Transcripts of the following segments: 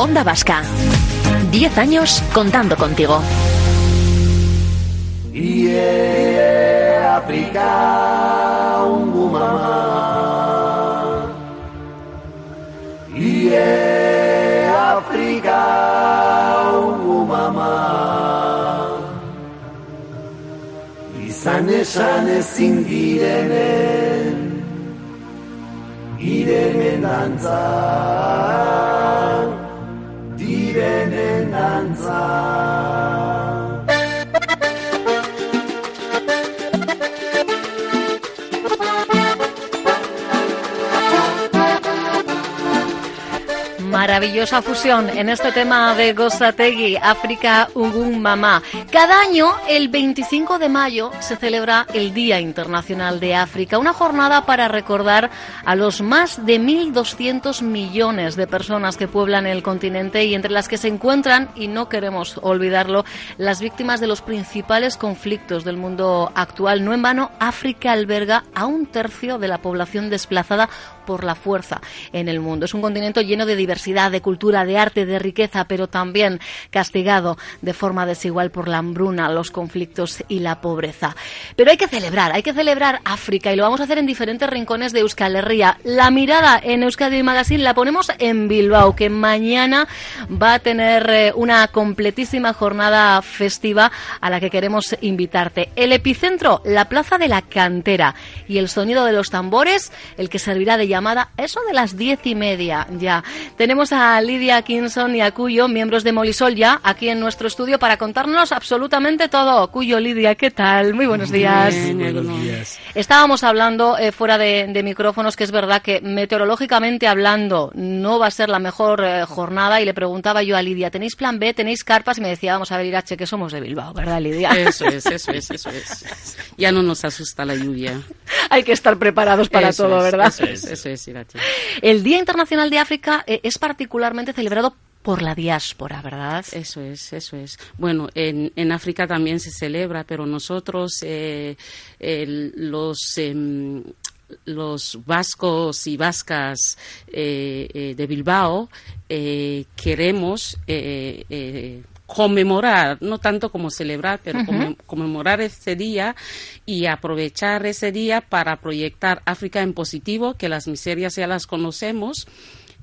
Onda Vasca. Diez años contando contigo. África, un mamá. África, un mamá. Izan esan ezin direnen, irenen dantza, direnen Maravillosa fusión en este tema de Gozategui, África Ugun Mamá. Cada año, el 25 de mayo, se celebra el Día Internacional de África, una jornada para recordar a los más de 1.200 millones de personas que pueblan el continente y entre las que se encuentran, y no queremos olvidarlo, las víctimas de los principales conflictos del mundo actual. No en vano, África alberga a un tercio de la población desplazada por la fuerza en el mundo. Es un continente lleno de diversidad, de cultura, de arte, de riqueza, pero también castigado de forma desigual por la hambruna, los conflictos y la pobreza. Pero hay que celebrar, hay que celebrar África y lo vamos a hacer en diferentes rincones de Euskal Herria. La mirada en Euskadi Magazine la ponemos en Bilbao, que mañana va a tener eh, una completísima jornada festiva a la que queremos invitarte. El epicentro, la Plaza de la Cantera y el sonido de los tambores, el que servirá de llamada eso de las diez y media ya. Tenemos a Lidia Kinson y a Cuyo, miembros de Molisol ya, aquí en nuestro estudio para contarnos absolutamente todo. Cuyo, Lidia, ¿qué tal? Muy buenos días. buenos días. Estábamos hablando eh, fuera de, de, micrófonos que es verdad que meteorológicamente hablando no va a ser la mejor eh, jornada y le preguntaba yo a Lidia, ¿tenéis plan B? ¿Tenéis carpas? Y me decía, vamos a ver, Irache, que somos de Bilbao, ¿verdad, Lidia? Eso es, eso es, eso es. Ya no nos asusta la lluvia. Hay que estar preparados para eso todo, es, ¿verdad? Eso es, eso es, Irache. El Día Internacional de África eh, es particularmente celebrado por la diáspora, ¿verdad? Eso es, eso es. Bueno, en, en África también se celebra, pero nosotros, eh, el, los, eh, los vascos y vascas eh, de Bilbao queremos conmemorar, no tanto como celebrar, pero uh -huh. conmemorar este día y aprovechar ese día para proyectar África en positivo, que las miserias ya las conocemos,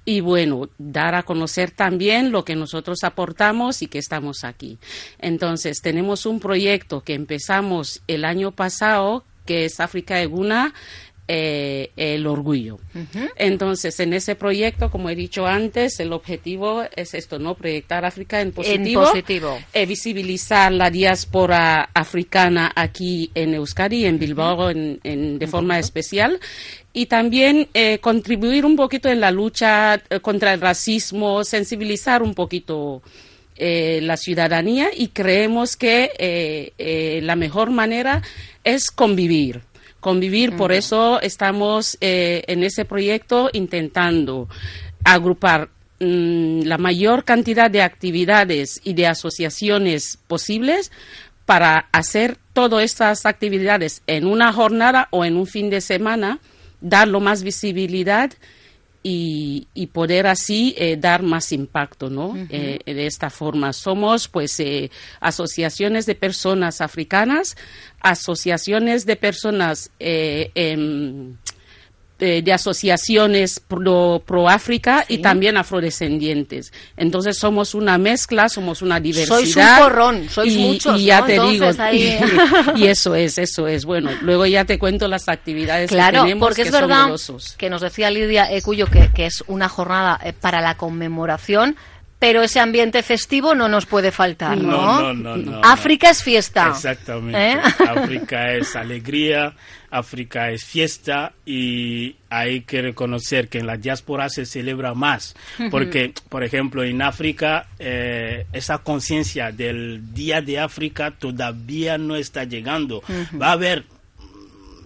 y bueno, dar a conocer también lo que nosotros aportamos y que estamos aquí. Entonces, tenemos un proyecto que empezamos el año pasado, que es África Eguna, eh, el orgullo. Uh -huh. Entonces, en ese proyecto, como he dicho antes, el objetivo es esto, ¿no? Proyectar África en positivo. En positivo. Eh, visibilizar la diáspora africana aquí en Euskadi, en Bilbao, uh -huh. en, en, de uh -huh. forma especial. Y también eh, contribuir un poquito en la lucha eh, contra el racismo, sensibilizar un poquito eh, la ciudadanía y creemos que la mejor manera es convivir convivir. Por eso estamos eh, en ese proyecto intentando agrupar mmm, la mayor cantidad de actividades y de asociaciones posibles para hacer todas estas actividades en una jornada o en un fin de semana, darlo más visibilidad y, y, poder así eh, dar más impacto, ¿no? Uh -huh. eh, de esta forma. Somos, pues, eh, asociaciones de personas africanas, asociaciones de personas em, de, de, asociaciones pro, pro África sí. y también afrodescendientes. Entonces somos una mezcla, somos una diversidad. Sois un porrón, sois y, muchos. Y ya ¿no? te Entonces, digo, ahí... y, y, eso es, eso es. Bueno, luego ya te cuento las actividades claro, que tenemos porque que es verdad son que nos decía Lidia Ecuyo que, que es una jornada eh, para la conmemoración pero ese ambiente festivo no nos puede faltar, ¿no? No, no, no. no África es fiesta. Exactamente. ¿Eh? África es alegría, África es fiesta y hay que reconocer que en la diáspora se celebra más, porque, por ejemplo, en África eh, esa conciencia del Día de África todavía no está llegando. Va a haber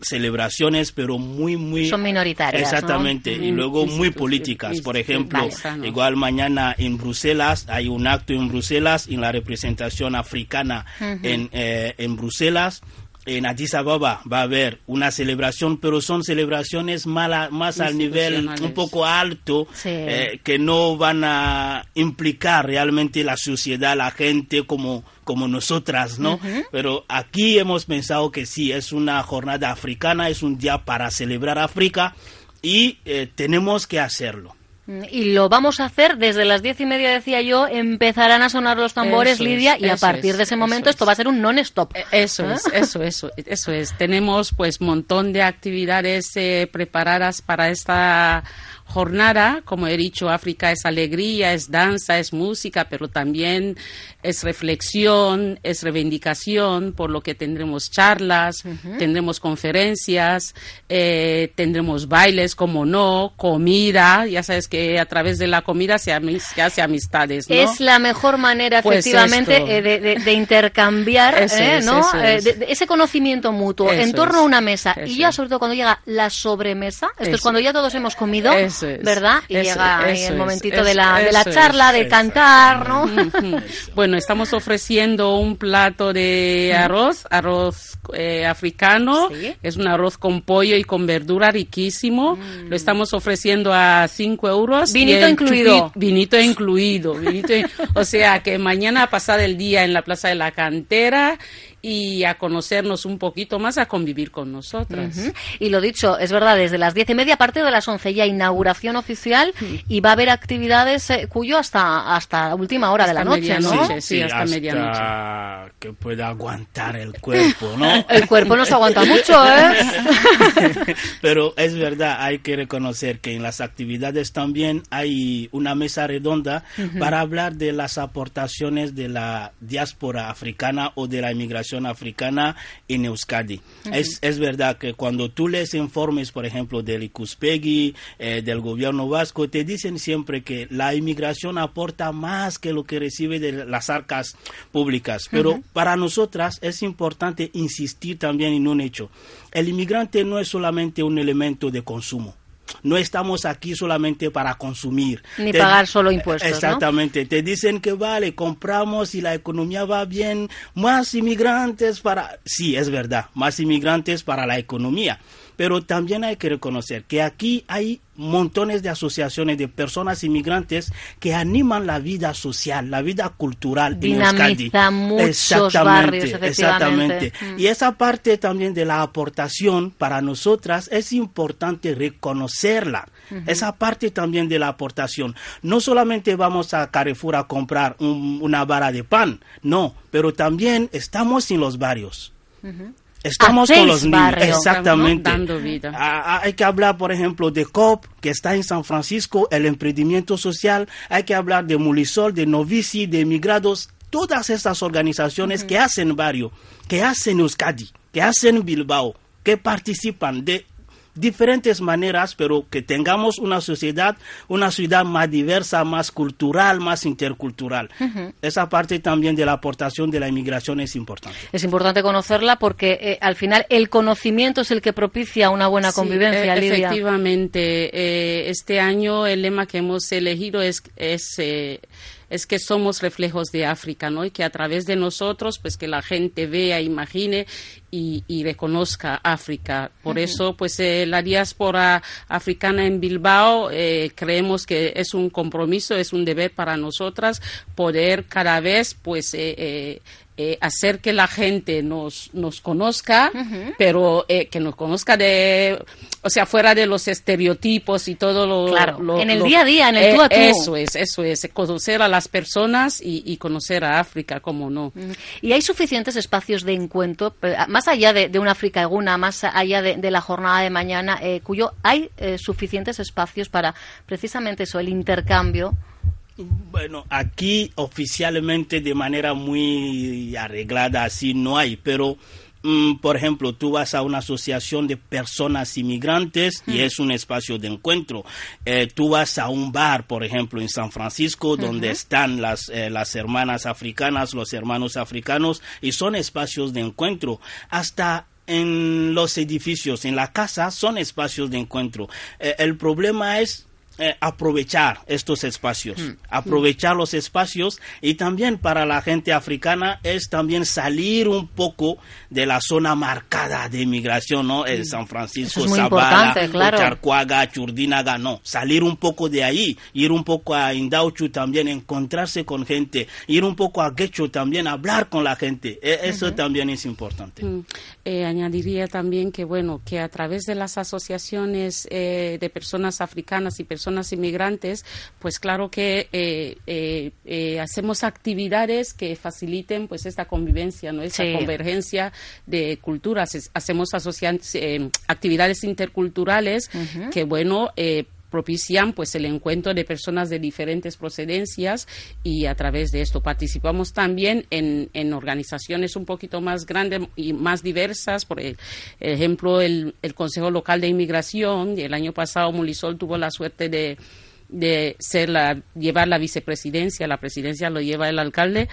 celebraciones, pero muy, muy... Son minoritarias. Exactamente, ¿no? y luego muy políticas. Por ejemplo, igual mañana en Bruselas hay un acto en Bruselas, en la representación africana uh -huh. en, eh, en Bruselas en Addis Ababa va a haber una celebración, pero son celebraciones mala- más al nivel un poco alto, Sí. eh, que no van a implicar realmente la sociedad, la gente como, como nosotras, ¿no? Pero aquí hemos pensado que sí, es una jornada africana, es un día para celebrar África y eh, tenemos que hacerlo. Y lo vamos a hacer desde las diez y media, decía yo, empezarán a sonar los tambores, Eso es, Lidia, y a eso partir es, de ese momento eso esto es. va a ser un non-stop. Eso ¿Ah? es, eso, eso, eso es. Tenemos pues montón de actividades eh, preparadas para esta jornada. Como he dicho, África es alegría, es danza, es música, pero también es reflexión, es reivindicación, por lo que tendremos charlas, tendremos conferencias, eh, tendremos bailes, como no, comida. Ya sabes que a través de la comida se, hace amistades, ¿no? Es la mejor manera, Pues efectivamente, eh, de, de- de intercambiar eh, es, ¿no? Eh, es. de- ese conocimiento mutuo en torno es, a una mesa. Y ya, sobre todo, cuando llega la sobremesa, esto es cuando ya todos hemos comido, Eso es. ¿verdad? Y Eso- llega eso el momentito de la, de la charla, de cantar, ¿no? Bueno, estamos ofreciendo un plato de arroz, arroz eh, africano. Sí. Es un arroz con pollo y con verdura riquísimo. Lo estamos ofreciendo a 5 euros. Vinito incluido. chupi- vinito incluido. vinito in- o sea que mañana pasar el día en la Plaza de la Cantera y a conocernos un poquito más, a convivir con nosotras. Y lo dicho, es verdad, desde las diez y media, aparte de las once ya inauguración oficial y va a haber actividades eh, cuyo hasta hasta última hora de la Hasta noche. Sí, hasta medianoche. que pueda aguantar el cuerpo, ¿no? El cuerpo no se aguanta mucho, ¿eh? Pero es verdad, hay que reconocer que en las actividades también hay una mesa redonda para hablar de las aportaciones de la diáspora africana o de la inmigración africana en Euskadi. es, es verdad que cuando tú lees informes, por ejemplo, del ICUSPEGI, eh, del gobierno vasco, te dicen siempre que la inmigración aporta más que lo que recibe de las arcas públicas. Pero para nosotras es importante insistir también en un hecho. El inmigrante no es solamente un elemento de consumo. No estamos aquí solamente para consumir. Ni pagar solo impuestos, ¿no? Exactamente. Te dicen que vale, compramos y la economía va bien. Más inmigrantes para... Sí, es verdad, más inmigrantes para la economía. Pero también hay que reconocer que aquí hay montones de asociaciones de personas inmigrantes que animan la vida social, la vida cultural en Euskadi. Dinamiza muchos Exactamente, barrios, exactamente. Mm. Y esa parte también de la aportación para nosotras es importante reconocerla. Esa parte también de la aportación. No solamente vamos a Carrefour a comprar un- una vara de pan, no, pero también estamos en los barrios. Estamos con los niños, barrio. exactamente. Dando vida. Ah, hay que hablar, por ejemplo, de COP, que está en San Francisco, el emprendimiento social. Hay que hablar de Mulisol, de Novici, de Migrados, todas estas organizaciones que hacen barrio, que hacen Euskadi, que hacen Bilbao, que participan de diferentes maneras, pero que tengamos una sociedad, una ciudad más diversa, más cultural, más intercultural. Esa parte también de la aportación de la inmigración es importante. Es importante conocerla porque eh, al final el conocimiento es el que propicia una buena Sí, convivencia, e- Lidia. Efectivamente, eh, este año el lema que hemos elegido es, es, eh, es que somos reflejos de África, ¿no? Y que a través de nosotros, pues que la gente vea, imagine y, y reconozca África. Por eso, pues eh, la diáspora africana en Bilbao eh, creemos que es un compromiso, es un deber para nosotras poder cada vez, pues, eh, eh, eh, hacer que la gente nos, nos conozca, pero eh, que nos conozca de, o sea, fuera de los estereotipos y todo lo... Claro, lo- en el lo- día a día, en el tú a tú. Eso es, eso es, conocer a las personas y, y conocer a África, como no. Y hay suficientes espacios de encuentro, eh, más allá de, de una África Eguna, más allá de, de la jornada de mañana, eh, cuyo hay eh, suficientes espacios para precisamente eso, el intercambio. Bueno, aquí oficialmente de manera muy arreglada así no hay, pero mm, por ejemplo, tú vas a una asociación de personas inmigrantes y es un espacio de encuentro. Eh, tú vas a un bar, por ejemplo, en San Francisco, donde están las, eh, las hermanas africanas, los hermanos africanos, y son espacios de encuentro. Hasta en los edificios, en la casa, son espacios de encuentro. Eh, el problema es eh, aprovechar estos espacios, aprovechar los espacios y también para la gente africana es también salir un poco de la zona marcada de inmigración, ¿no? El San Francisco, es importante, claro. Ocharcuaga, Churdínaga, no, salir un poco de ahí, ir un poco a Indauchu también, encontrarse con gente, ir un poco a Quecho también, hablar con la gente, E- eso también es importante. Mm. Eh, añadiría también que bueno que a través de las asociaciones eh, de personas africanas y personas inmigrantes pues claro que eh, eh, eh, hacemos actividades que faciliten pues esta convivencia no esta Sí. convergencia de culturas. Hacemos asocian- actividades interculturales que bueno eh, propician pues el encuentro de personas de diferentes procedencias y a través de esto participamos también en, en organizaciones un poquito más grandes y más diversas. Por ejemplo el, el Consejo Local de Inmigración el año pasado Mulisol tuvo la suerte de de ser la, llevar la vicepresidencia, la presidencia lo lleva el alcalde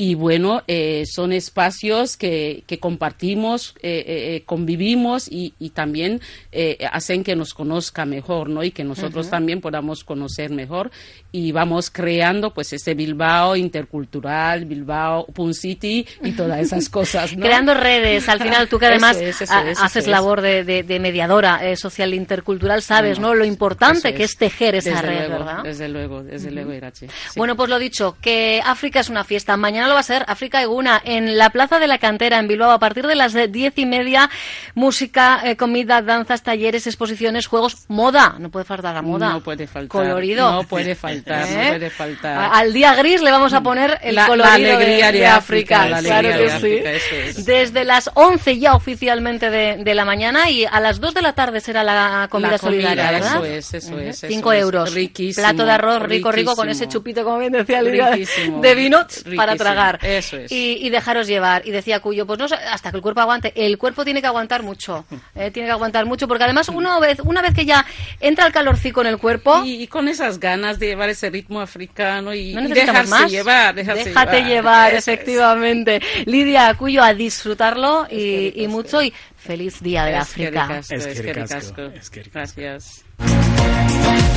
y bueno, eh, son espacios que, que compartimos, eh, eh, eh, convivimos y, y también eh, hacen que nos conozca mejor, ¿no? Y que nosotros también podamos conocer mejor y vamos creando pues ese Bilbao intercultural, Bilbao Pun City y todas esas cosas, ¿no? Creando redes, al final tú que además Eso eso eso haces es. labor de, de- de mediadora eh, social intercultural, sabes, ¿no? Lo importante que es tejer esa desde red, luego, ¿verdad? Desde luego, desde luego, Irache. Sí. Bueno, pues lo dicho, que África es una fiesta. Mañana lo va a ser África Eguna en la Plaza de la Cantera en Bilbao a partir de las diez y media. Música, eh, comida, danzas, talleres, exposiciones, juegos, moda. No puede faltar la moda. No puede faltar. Colorido. No puede faltar, no ¿Eh? puede faltar. Al día gris le vamos a poner el La- la colorido alegría de, de de África. África, la claro que de sí. África, eso es. Desde las 11 ya oficialmente de, de la mañana y a las 2 de la tarde será la comida, La comida, solidaria, ¿verdad? eso es, eso es, eso 5 es. euros. Riquísimo, Plato de arroz rico, rico, con ese chupito, como bien decía Lidia, de vino para riquísimo, tragar. eso es. Y, y dejaros llevar. Y decía Cuyo, pues no sé, hasta que el cuerpo aguante. El cuerpo tiene que aguantar mucho. eh, tiene que aguantar mucho, porque además una vez, una vez que ya entra el calorcico en el cuerpo, Y, y con esas ganas de llevar ese ritmo africano y, no y necesitamos dejarse más. llevar, dejarse Déjate llevar, es. efectivamente. Lidia Cuyo, a disfrutarlo y, y mucho y feliz día de África. Gracias.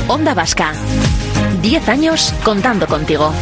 Onda Vasca. 10 años contando contigo.